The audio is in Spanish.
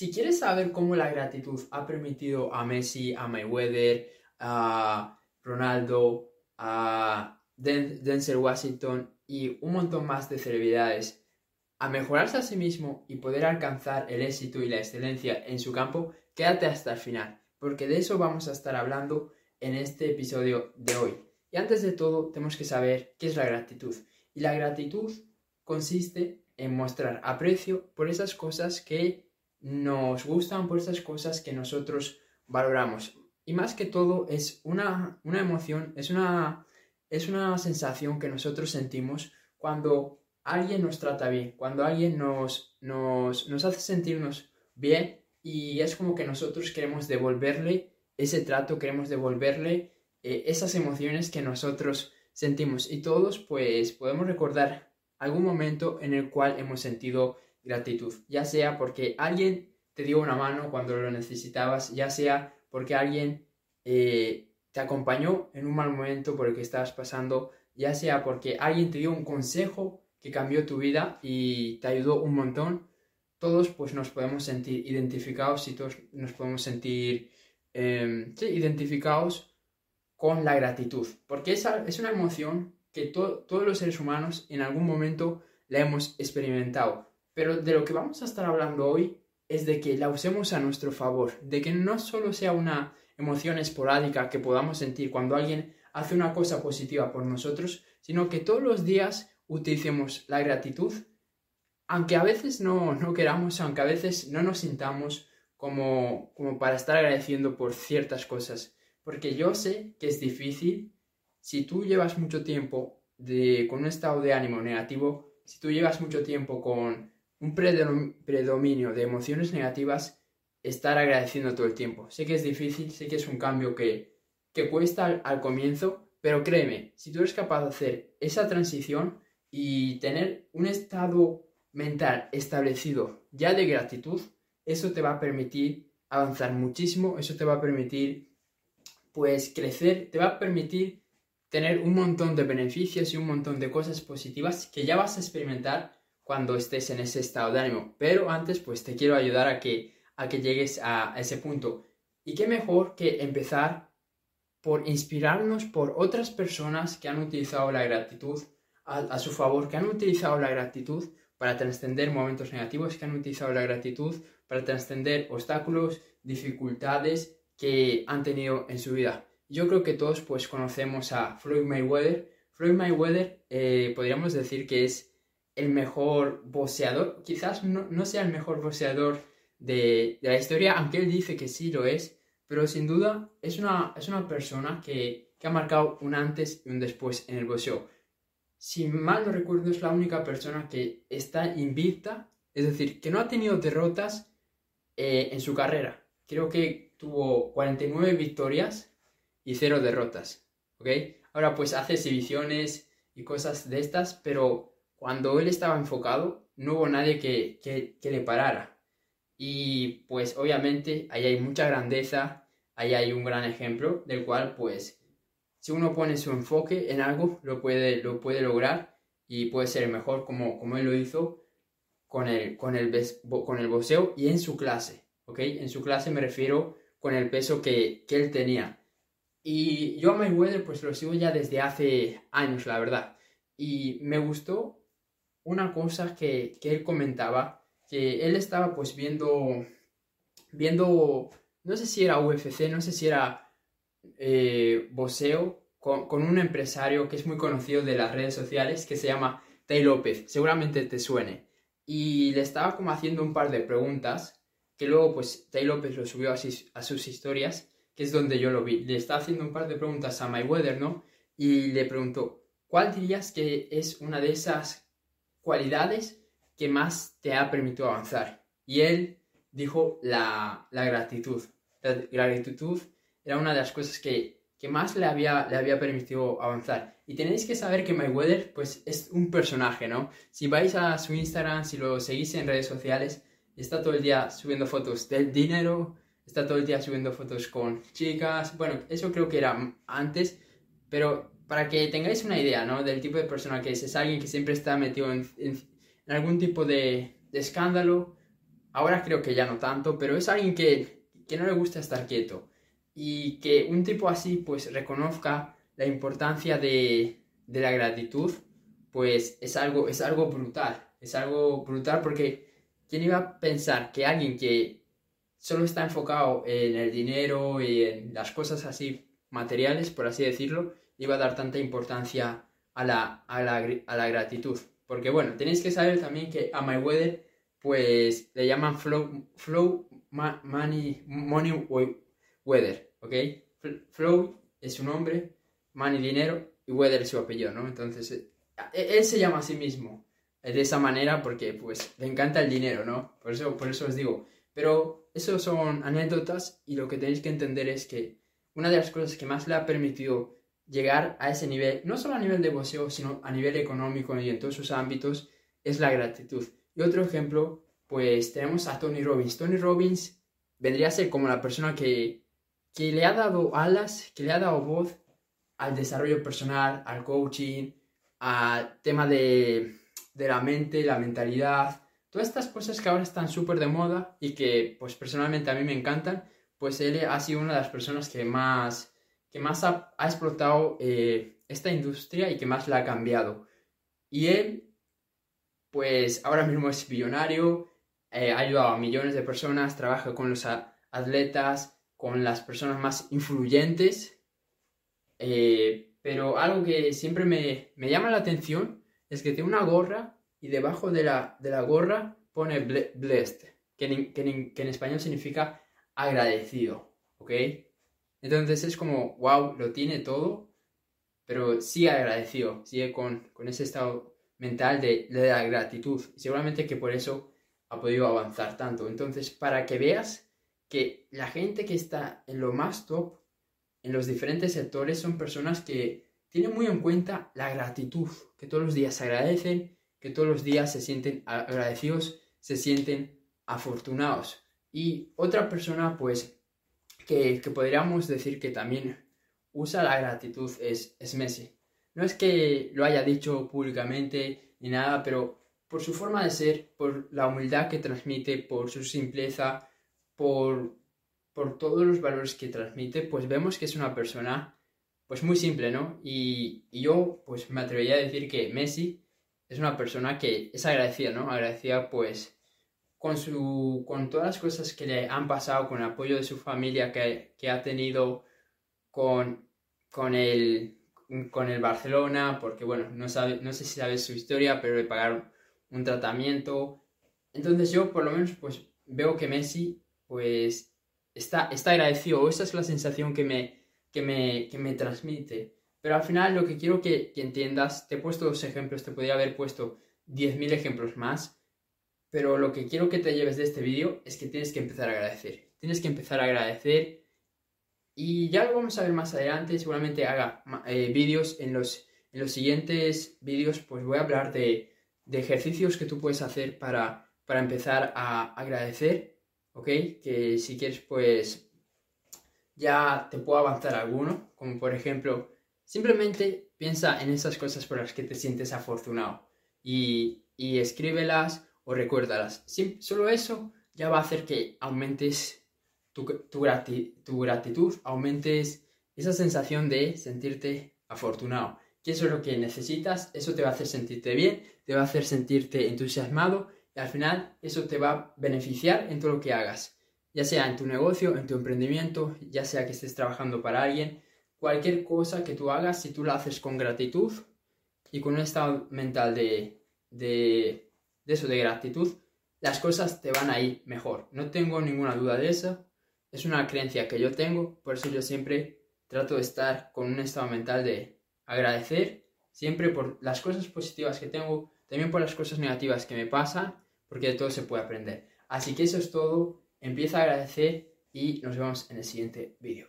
Si quieres saber cómo la gratitud ha permitido a Messi, a Mayweather, a Ronaldo, a Denzel Washington y un montón más de celebridades a mejorarse a sí mismo y poder alcanzar el éxito y la excelencia en su campo, quédate hasta el final, porque de eso vamos a estar hablando en este episodio de hoy. Y antes de todo, tenemos que saber qué es la gratitud. Y la gratitud consiste en mostrar aprecio por esas cosas que nos gustan, por esas cosas que nosotros valoramos. Y más que todo es una, una emoción, es una, es una sensación que nosotros sentimos cuando alguien nos trata bien, cuando alguien nos, nos, nos hace sentirnos bien y es como que nosotros queremos devolverle ese trato, queremos devolverle eh, esas emociones que nosotros sentimos. Y todos pues podemos recordar algún momento en el cual hemos sentido gratitud, ya sea porque alguien te dio una mano cuando lo necesitabas, ya sea porque alguien eh, te acompañó en un mal momento por el que estabas pasando, ya sea porque alguien te dio un consejo que cambió tu vida y te ayudó un montón, todos pues nos podemos sentir identificados y todos nos podemos sentir em, identificados con la gratitud, porque esa es una emoción que todos los seres humanos en algún momento la hemos experimentado, pero de lo que vamos a estar hablando hoy es de que la usemos a nuestro favor, de que no solo sea una emoción esporádica que podamos sentir cuando alguien hace una cosa positiva por nosotros, sino que todos los días utilicemos la gratitud, aunque a veces no, no queramos, aunque a veces no nos sintamos como, como para estar agradeciendo por ciertas cosas. Porque yo sé que es difícil si tú llevas mucho tiempo de, con un estado de ánimo negativo, si tú llevas mucho tiempo con un predominio de emociones negativas, estar agradeciendo todo el tiempo. Sé que es difícil, sé que es un cambio que, que cuesta al comienzo, pero créeme, si tú eres capaz de hacer esa transición, y tener un estado mental establecido ya de gratitud, eso te va a permitir avanzar muchísimo, eso te va a permitir pues crecer, te va a permitir tener un montón de beneficios y un montón de cosas positivas que ya vas a experimentar cuando estés en ese estado de ánimo. Pero antes pues te quiero ayudar a que, a que llegues a ese punto. Y qué mejor que empezar por inspirarnos por otras personas que han utilizado la gratitud a, su favor, que han utilizado la gratitud para trascender momentos negativos, que han utilizado la gratitud para trascender obstáculos, dificultades que han tenido en su vida. Yo creo que todos pues conocemos a Floyd Mayweather. Floyd Mayweather eh, podríamos decir que es el mejor boxeador, quizás no, sea el mejor boxeador de, la historia, aunque él dice que sí lo es, pero sin duda es una, es una persona que, que ha marcado un antes y un después en el boxeo si mal no recuerdo, es la única persona que está invicta, es decir, que no ha tenido derrotas eh, en su carrera. Creo que tuvo 49 victorias y 0 derrotas, ¿ok? Ahora pues hace exhibiciones y cosas de estas, pero cuando él estaba enfocado no hubo nadie que, que le parara. Y pues obviamente ahí hay mucha grandeza, ahí hay un gran ejemplo del cual pues si uno pone su enfoque en algo, lo puede, lo puede lograr y puede ser mejor como, como él lo hizo con el, con, el, con el boxeo y en su clase, ¿ok? En su clase me refiero con el peso que, que él tenía. Y yo a Mayweather pues lo sigo ya desde hace años, la verdad. Y me gustó una cosa que, que él comentaba, que él estaba pues viendo, viendo, no sé si era UFC, no sé si era eh, con, un empresario que es muy conocido de las redes sociales que se llama Tay López, seguramente te suene. Y le estaba como haciendo un par de preguntas que luego pues Tay López lo subió a sus, historias, que es donde yo lo vi. Le estaba haciendo un par de preguntas a Mayweather, ¿no? Y le preguntó, ¿cuál dirías que es una de esas cualidades que más te ha permitido avanzar? Y él dijo la, la gratitud. La gratitud era una de las cosas que, que más le había, le había permitido avanzar. Y tenéis que saber que Mayweather pues es un personaje, ¿no? Si vais a su Instagram, si lo seguís en redes sociales, está todo el día subiendo fotos del dinero, está todo el día subiendo fotos con chicas, bueno, eso creo que era antes, pero para que tengáis una idea, ¿no? Del tipo de persona que es, es alguien que siempre está metido en, algún tipo de, de escándalo, ahora creo que ya no tanto, pero es alguien que, que no le gusta estar quieto. Y que un tipo así pues reconozca la importancia de, de la gratitud, pues es algo, es algo brutal. Es algo brutal porque ¿quién iba a pensar que alguien que solo está enfocado en el dinero y en las cosas así materiales, por así decirlo, iba a dar tanta importancia a la, a la, gratitud? Porque bueno, tenéis que saber también que a Mayweather pues le llaman Flow, flow Money, Money Weather, ¿ok? Flow es su nombre, Money dinero y Weather es su apellido, ¿no? Entonces, eh, él se llama a sí mismo de esa manera porque pues le encanta el dinero, ¿no? Por eso, por eso os digo. Pero eso son anécdotas y lo que tenéis que entender es que una de las cosas que más le ha permitido llegar a ese nivel, no solo a nivel de boxeo, sino a nivel económico y en todos sus ámbitos, es la gratitud. Y otro ejemplo, pues tenemos a Tony Robbins. Tony Robbins vendría a ser como la persona que, que le ha dado alas, que le ha dado voz al desarrollo personal, al coaching, al tema de de la mente, la mentalidad, todas estas cosas que ahora están súper de moda y que pues personalmente a mí me encantan, pues él ha sido una de las personas que más, que más ha, explotado eh, esta industria y que más la ha cambiado. Y él, pues ahora mismo es billonario, eh, ha ayudado a millones de personas, trabaja con los atletas, con las personas más influyentes, eh, pero algo que siempre me, me llama la atención es que tiene una gorra y debajo de la, de la gorra pone blessed, que en, que, en, español significa agradecido, ¿ok? Entonces es como, wow, lo tiene todo, pero sigue agradecido, sigue con, con ese estado mental de, de, la gratitud. Y seguramente que por eso ha podido avanzar tanto. Entonces, para que veas que la gente que está en lo más top, en los diferentes sectores, son personas que tienen muy en cuenta la gratitud, que todos los días se agradecen, que todos los días se sienten agradecidos, se sienten afortunados. Y otra persona, pues, que, podríamos decir que también usa la gratitud es, es Messi. No es que lo haya dicho públicamente ni nada, pero por su forma de ser, por la humildad que transmite, por su simpleza, por, por todos los valores que transmite, pues vemos que es una persona pues muy simple, ¿no? Y, yo pues me atrevería a decir que Messi es una persona que es agradecida, ¿no? Agradecida pues con, su, con todas las cosas que le han pasado, con el apoyo de su familia que, ha tenido, con, con, el, con el Barcelona, porque bueno, no, sabe, no sé si sabes su historia, pero le pagaron un tratamiento. Entonces yo por lo menos pues veo que Messi pues está, está agradecido, esa es la sensación que me, que me, que me transmite. Pero al final lo que quiero que, entiendas, te he puesto dos ejemplos, te podría haber puesto 10.000 ejemplos más, pero lo que quiero que te lleves de este vídeo es que tienes que empezar a agradecer. Tienes que empezar a agradecer y ya lo vamos a ver más adelante, seguramente haga eh, vídeos en los, en los siguientes vídeos, pues voy a hablar de, de ejercicios que tú puedes hacer para, para empezar a agradecer, ¿ok? Que si quieres pues ya te puedo avanzar alguno, como por ejemplo, simplemente piensa en esas cosas por las que te sientes afortunado y, y escríbelas o recuérdalas. solo eso ya va a hacer que aumentes tu, tu, tu gratitud, aumentes esa sensación de sentirte afortunado. Que eso es lo que necesitas, eso te va a hacer sentirte bien, te va a hacer sentirte entusiasmado y al final eso te va a beneficiar en todo lo que hagas ya sea en tu negocio, en tu emprendimiento, ya sea que estés trabajando para alguien, cualquier cosa que tú hagas, si tú la haces con gratitud y con un estado mental de, de, eso, de gratitud, las cosas te van a ir mejor. No tengo ninguna duda de eso. Es una creencia que yo tengo, por eso yo siempre trato de estar con un estado mental de agradecer, siempre por las cosas positivas que tengo, también por las cosas negativas que me pasan, porque de todo se puede aprender. Así que eso es todo. Empieza a agradecer y nos vemos en el siguiente vídeo.